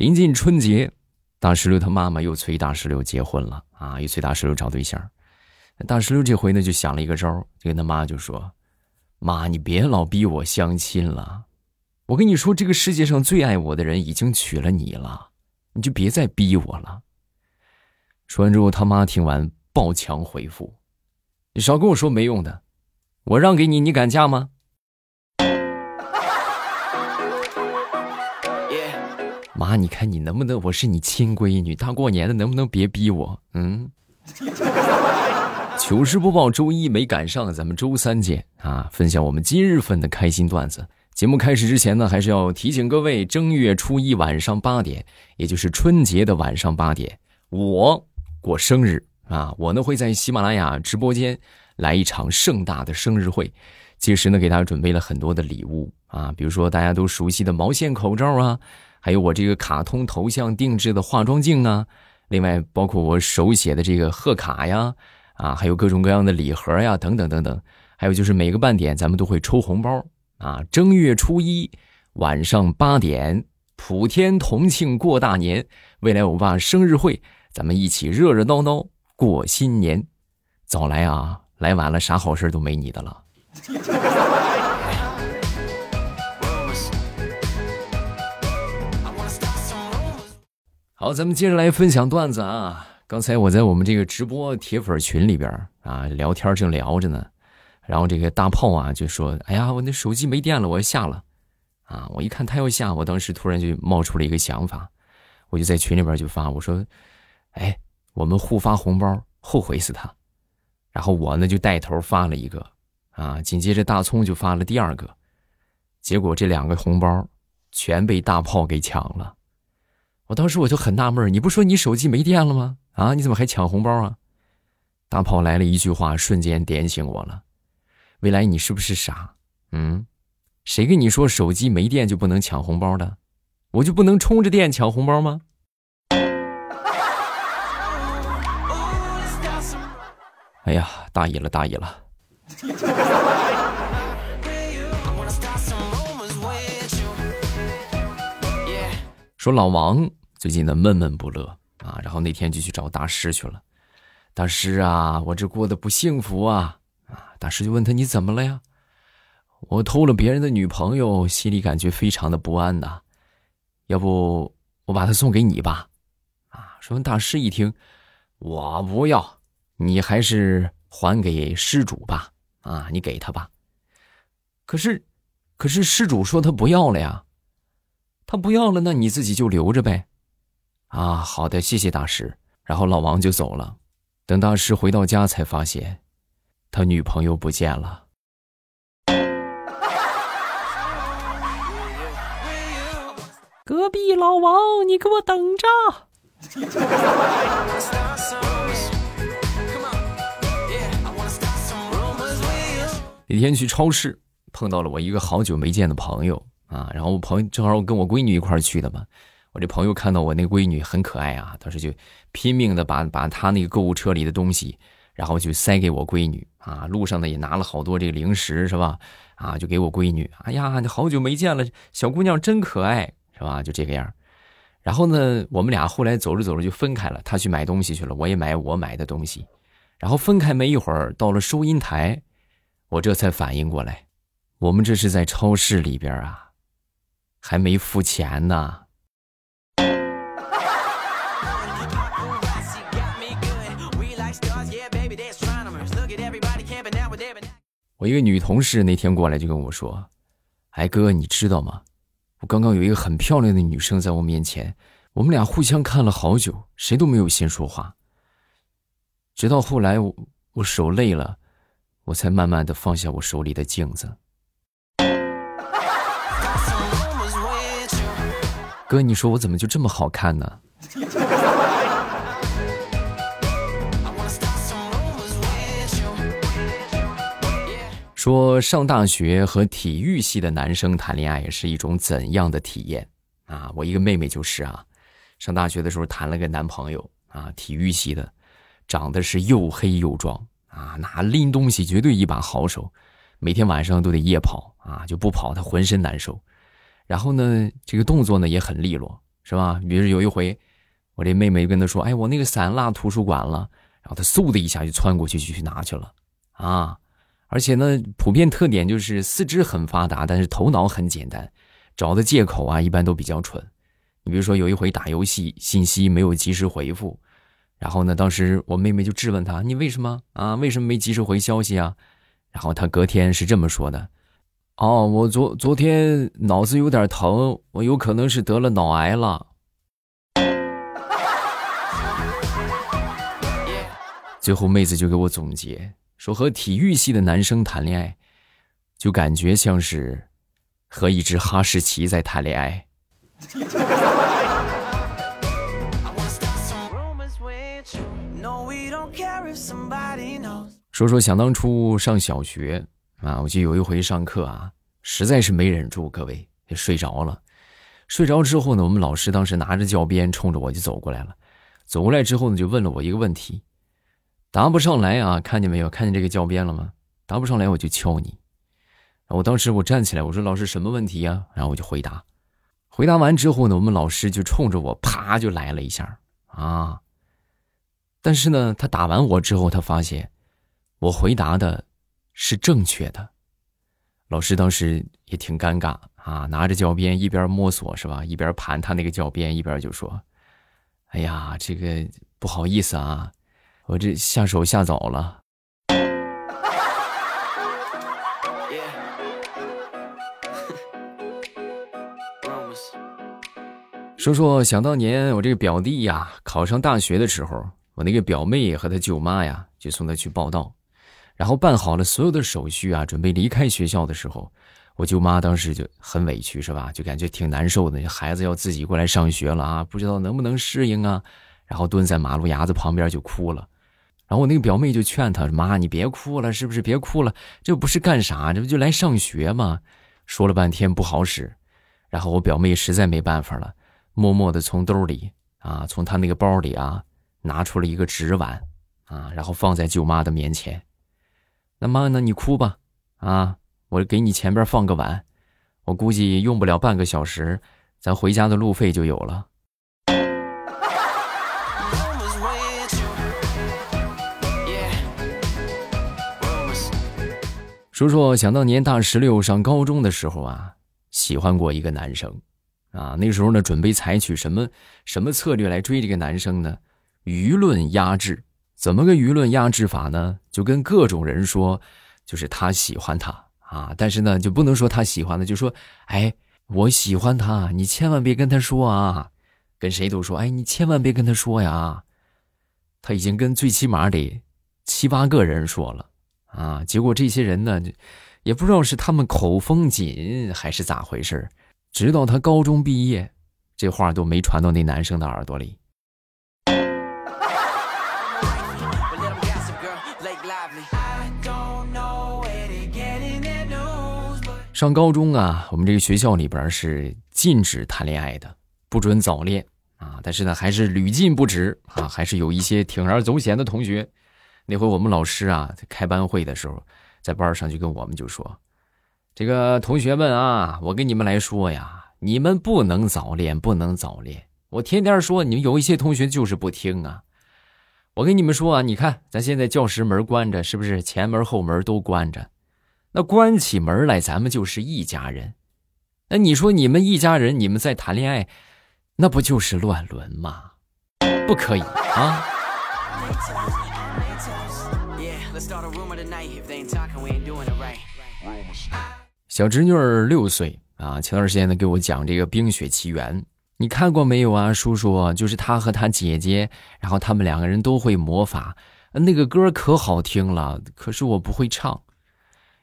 临近春节，大石榴他妈妈又催大石榴结婚了啊，又催大石榴找对象。大石榴这回呢就想了一个招就跟他妈就说：“妈，你别老逼我相亲了，我跟你说，这个世界上最爱我的人已经娶了你了，你就别再逼我了。”说完之后，他妈听完爆强回复：“你少跟我说没用的，我让给你，你敢嫁吗？”妈，你看你能不能？我是你亲闺女，大过年的能不能别逼我？嗯。糗事播报，周一没赶上，咱们周三见啊！分享我们今日份的开心段子。节目开始之前呢，还是要提醒各位，正月初一晚上八点，也就是春节的晚上八点，我过生日啊！我呢会在喜马拉雅直播间来一场盛大的生日会，届时呢给大家准备了很多的礼物啊，比如说大家都熟悉的毛线口罩啊。还有我这个卡通头像定制的化妆镜啊，另外包括我手写的这个贺卡呀，啊，还有各种各样的礼盒呀，等等等等。还有就是每个半点咱们都会抽红包啊。正月初一晚上八点，普天同庆过大年，未来欧巴生日会，咱们一起热热闹闹过新年。早来啊，来晚了啥好事都没你的了。好，咱们接着来分享段子啊！刚才我在我们这个直播铁粉群里边啊聊天，正聊着呢，然后这个大炮啊就说：“哎呀，我那手机没电了，我要下了。”啊，我一看他要下，我当时突然就冒出了一个想法，我就在群里边就发我说：“哎，我们互发红包，后悔死他。”然后我呢就带头发了一个，啊，紧接着大葱就发了第二个，结果这两个红包全被大炮给抢了。我当时我就很纳闷你不说你手机没电了吗？啊，你怎么还抢红包啊？大炮来了一句话，瞬间点醒我了。未来你是不是傻？嗯，谁跟你说手机没电就不能抢红包的？我就不能充着电抢红包吗？哎呀，大意了，大意了。说老王。最近呢闷闷不乐啊，然后那天就去找大师去了。大师啊，我这过得不幸福啊啊！大师就问他你怎么了呀？我偷了别人的女朋友，心里感觉非常的不安呐。要不我把她送给你吧？啊！说完大师一听，我不要，你还是还给施主吧。啊，你给他吧。可是，可是施主说他不要了呀。他不要了，那你自己就留着呗。啊，好的，谢谢大师。然后老王就走了。等大师回到家，才发现他女朋友不见了。隔壁老王，你给我等着！那天去超市碰到了我一个好久没见的朋友啊，然后我朋友正好跟我闺女一块去的嘛。我这朋友看到我那闺女很可爱啊，当时就拼命的把把她那个购物车里的东西，然后就塞给我闺女啊。路上呢也拿了好多这个零食，是吧？啊，就给我闺女。哎呀，你好久没见了，小姑娘真可爱，是吧？就这个样。然后呢，我们俩后来走着走着就分开了，她去买东西去了，我也买我买的东西。然后分开没一会儿，到了收银台，我这才反应过来，我们这是在超市里边啊，还没付钱呢。我一个女同事那天过来就跟我说：“哎哥，你知道吗？我刚刚有一个很漂亮的女生在我面前，我们俩互相看了好久，谁都没有先说话。直到后来我我手累了，我才慢慢的放下我手里的镜子。哥，你说我怎么就这么好看呢？”说上大学和体育系的男生谈恋爱是一种怎样的体验啊？我一个妹妹就是啊，上大学的时候谈了个男朋友啊，体育系的，长得是又黑又壮啊，那拎东西绝对一把好手，每天晚上都得夜跑啊，就不跑他浑身难受。然后呢，这个动作呢也很利落是吧？比如有一回，我这妹妹跟他说：“哎，我那个伞落图书馆了。”然后他嗖的一下就窜过去就去拿去了啊！而且呢，普遍特点就是四肢很发达，但是头脑很简单，找的借口啊一般都比较蠢。你比如说有一回打游戏，信息没有及时回复，然后呢，当时我妹妹就质问他：“你为什么啊？为什么没及时回消息啊？”然后他隔天是这么说的：“哦，我昨昨天脑子有点疼，我有可能是得了脑癌了。”最后妹子就给我总结说：“和体育系的男生谈恋爱，就感觉像是和一只哈士奇在谈恋爱。”说说想当初上小学啊，我记得有一回上课啊，实在是没忍住，各位就睡着了。睡着之后呢，我们老师当时拿着教鞭冲着我就走过来了。走过来之后呢，就问了我一个问题。答不上来啊！看见没有？看见这个教鞭了吗？答不上来我就敲你。我当时我站起来，我说：“老师，什么问题呀？”然后我就回答。回答完之后呢，我们老师就冲着我啪就来了一下啊。但是呢，他打完我之后，他发现我回答的是正确的。老师当时也挺尴尬啊，拿着教鞭一边摸索是吧，一边盘他那个教鞭，一边就说：“哎呀，这个不好意思啊。”我这下手下早了。说说想当年我这个表弟呀，考上大学的时候，我那个表妹和他舅妈呀，就送他去报道，然后办好了所有的手续啊，准备离开学校的时候，我舅妈当时就很委屈，是吧？就感觉挺难受的，孩子要自己过来上学了啊，不知道能不能适应啊，然后蹲在马路牙子旁边就哭了。然后我那个表妹就劝他：“妈，你别哭了，是不是？别哭了，这不是干啥？这不就来上学吗？”说了半天不好使。然后我表妹实在没办法了，默默的从兜里啊，从她那个包里啊，拿出了一个纸碗啊，然后放在舅妈的面前。那妈，那你哭吧，啊，我给你前边放个碗，我估计用不了半个小时，咱回家的路费就有了。说说想当年大十六上高中的时候啊，喜欢过一个男生，啊，那时候呢准备采取什么什么策略来追这个男生呢？舆论压制，怎么个舆论压制法呢？就跟各种人说，就是他喜欢他。啊，但是呢就不能说他喜欢的，就说，哎，我喜欢他，你千万别跟他说啊，跟谁都说，哎，你千万别跟他说呀，他已经跟最起码得七八个人说了。啊！结果这些人呢，也不知道是他们口风紧还是咋回事直到他高中毕业，这话都没传到那男生的耳朵里。上高中啊，我们这个学校里边是禁止谈恋爱的，不准早恋啊。但是呢，还是屡禁不止啊，还是有一些铤而走险的同学。那回我们老师啊，在开班会的时候，在班上就跟我们就说：“这个同学们啊，我跟你们来说呀，你们不能早恋，不能早恋。我天天说，你们有一些同学就是不听啊。我跟你们说啊，你看咱现在教室门关着，是不是前门后门都关着？那关起门来，咱们就是一家人。那你说你们一家人，你们在谈恋爱，那不就是乱伦吗？不可以啊！”小侄女儿六岁啊，前段时间呢给我讲这个《冰雪奇缘》，你看过没有啊，叔叔？就是他和他姐姐，然后他们两个人都会魔法，那个歌可好听了，可是我不会唱。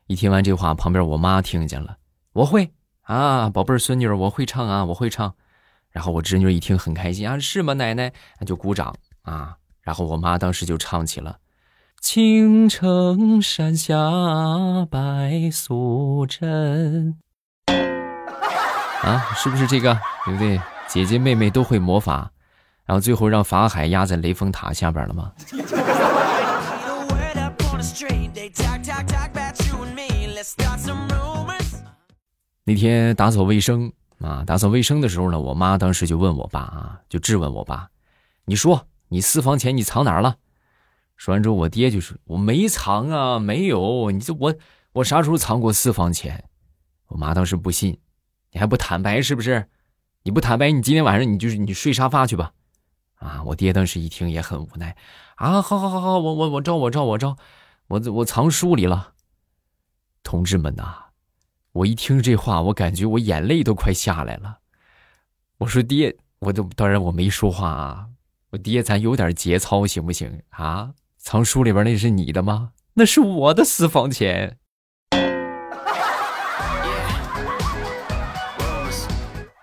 一听完这话，旁边我妈听见了，我会啊，宝贝儿孙女，我会唱啊，我会唱。然后我侄女一听很开心啊，是吗，奶奶？那就鼓掌啊。然后我妈当时就唱起了。青城山下白素贞，啊，是不是这个？对不对？姐姐妹妹都会魔法，然后最后让法海压在雷峰塔下边了吗？那天打扫卫生啊，打扫卫生的时候呢，我妈当时就问我爸啊，就质问我爸：“你说你私房钱你藏哪儿了？”说完之后，我爹就说：“我没藏啊，没有。你这我我啥时候藏过私房钱？”我妈当时不信，你还不坦白是不是？你不坦白，你今天晚上你就是你睡沙发去吧。啊，我爹当时一听也很无奈，啊，好好好好，我我我照我照我照，我我藏书里了。同志们呐！我一听这话，我感觉我眼泪都快下来了。我说爹，我都当然我没说话啊。我爹，咱有点节操行不行啊？藏书里边那是你的吗？那是我的私房钱。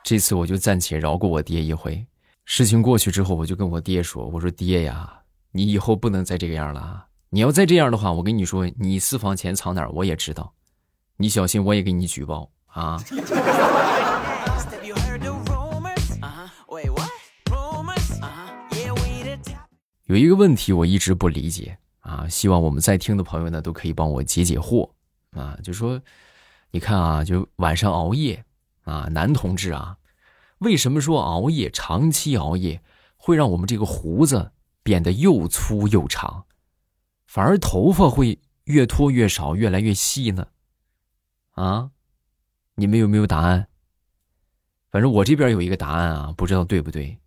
这次我就暂且饶过我爹一回。事情过去之后，我就跟我爹说：“我说爹呀，你以后不能再这个样了。你要再这样的话，我跟你说，你私房钱藏哪儿我也知道。”你小心，我也给你举报啊！有一个问题我一直不理解啊，希望我们在听的朋友呢都可以帮我解解惑啊。就说，你看啊，就晚上熬夜啊，男同志啊，为什么说熬夜长期熬夜会让我们这个胡子变得又粗又长，反而头发会越脱越少，越来越细呢？啊，你们有没有答案？反正我这边有一个答案啊，不知道对不对，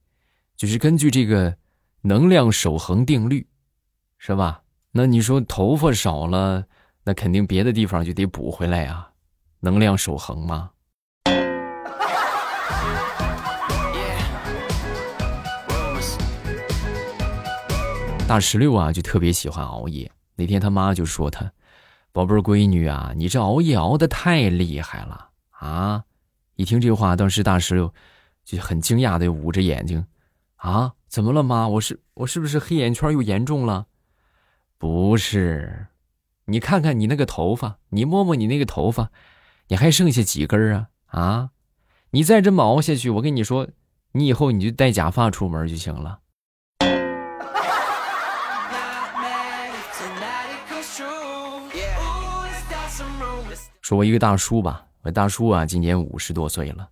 就是根据这个能量守恒定律，是吧？那你说头发少了，那肯定别的地方就得补回来呀，能量守恒吗。大石榴啊，就特别喜欢熬夜。那天他妈就说他。宝贝闺女啊，你这熬夜熬的太厉害了啊！一听这话，当时大石榴就很惊讶的捂着眼睛，啊，怎么了妈？我是我是不是黑眼圈又严重了？不是，你看看你那个头发，你摸摸你那个头发，你还剩下几根啊？啊，你再这么熬下去，我跟你说，你以后你就戴假发出门就行了。说我一个大叔吧，我大叔啊，今年五十多岁了，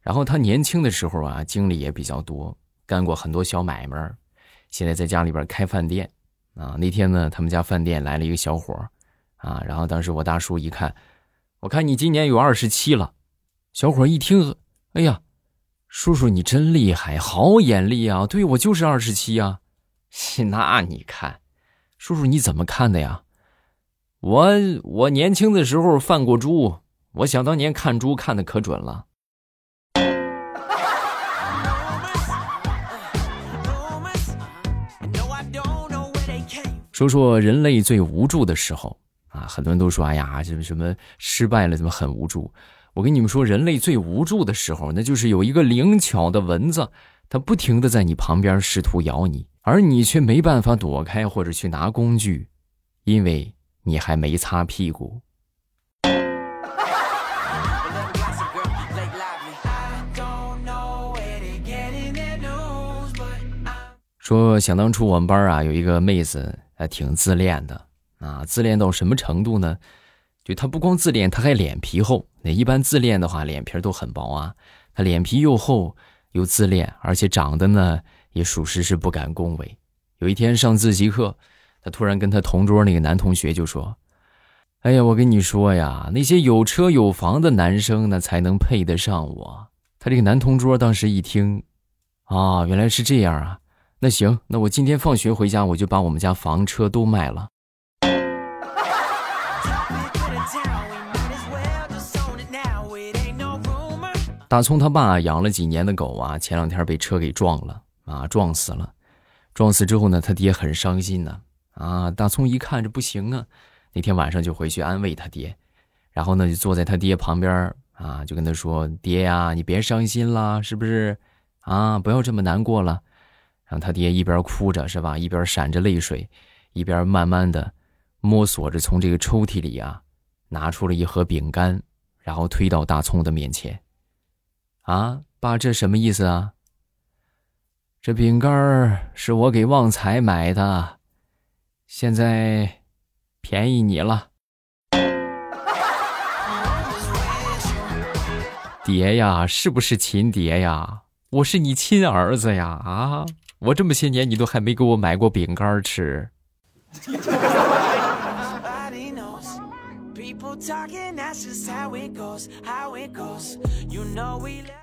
然后他年轻的时候啊，经历也比较多，干过很多小买卖现在在家里边开饭店啊。那天呢，他们家饭店来了一个小伙啊，然后当时我大叔一看，我看你今年有二十七了，小伙一听，哎呀，叔叔你真厉害，好眼力啊！对我就是二十七啊，那你看，叔叔你怎么看的呀？我我年轻的时候犯过猪，我想当年看猪看的可准了。说说人类最无助的时候啊，很多人都说哎呀，什么什么失败了怎么很无助？我跟你们说，人类最无助的时候，那就是有一个灵巧的蚊子，它不停的在你旁边试图咬你，而你却没办法躲开或者去拿工具，因为。你还没擦屁股。说想当初我们班啊有一个妹子还挺自恋的啊，自恋到什么程度呢？就他不光自恋，他还脸皮厚。那一般自恋的话，脸皮都很薄啊。他脸皮又厚又自恋，而且长得呢也属实是不敢恭维。有一天上自习课。他突然跟他同桌那个男同学就说：“哎呀，我跟你说呀，那些有车有房的男生呢，才能配得上我。”他这个男同桌当时一听，啊，原来是这样啊！那行，那我今天放学回家，我就把我们家房车都卖了。大葱他爸养了几年的狗啊，前两天被车给撞了啊，撞死了。撞死之后呢，他爹很伤心呢。啊！大葱一看这不行啊，那天晚上就回去安慰他爹，然后呢就坐在他爹旁边啊，就跟他说：“爹呀，你别伤心了，是不是？啊，不要这么难过了。”让他爹一边哭着是吧，一边闪着泪水，一边慢慢的摸索着从这个抽屉里啊拿出了一盒饼干，然后推到大葱的面前。啊，爸，这什么意思啊？这饼干是我给旺财买的。现在便宜你了。爹呀，是不是亲爹呀？我是你亲儿子呀！啊，我这么些年你都还没给我买过饼干吃。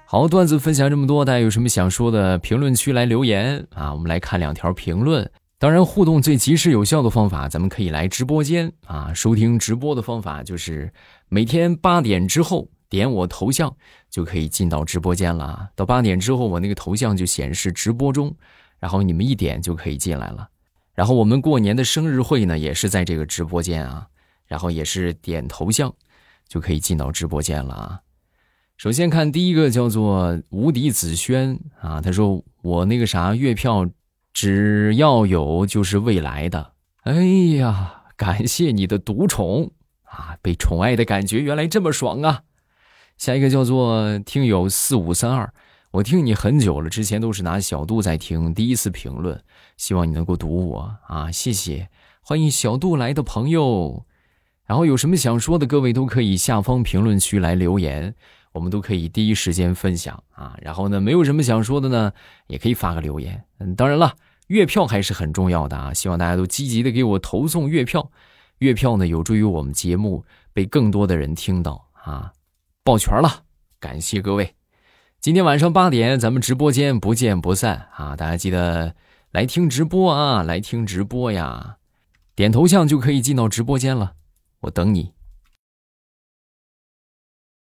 好，段子分享这么多，大家有什么想说的，评论区来留言啊！我们来看两条评论。当然，互动最及时有效的方法，咱们可以来直播间啊！收听直播的方法就是每天八点之后点我头像就可以进到直播间了。到八点之后，我那个头像就显示直播中，然后你们一点就可以进来了。然后我们过年的生日会呢，也是在这个直播间啊，然后也是点头像就可以进到直播间了啊。首先看第一个叫做无敌子轩啊，他说我那个啥月票。只要有就是未来的，哎呀，感谢你的独宠啊！被宠爱的感觉原来这么爽啊！下一个叫做听友四五三二，我听你很久了，之前都是拿小度在听，第一次评论，希望你能够读我啊！谢谢，欢迎小度来的朋友，然后有什么想说的，各位都可以下方评论区来留言，我们都可以第一时间分享啊！然后呢，没有什么想说的呢，也可以发个留言。嗯，当然了。月票还是很重要的啊！希望大家都积极的给我投送月票，月票呢有助于我们节目被更多的人听到啊！抱拳了，感谢各位！今天晚上八点咱们直播间不见不散啊！大家记得来听直播啊，来听直播呀！点头像就可以进到直播间了，我等你。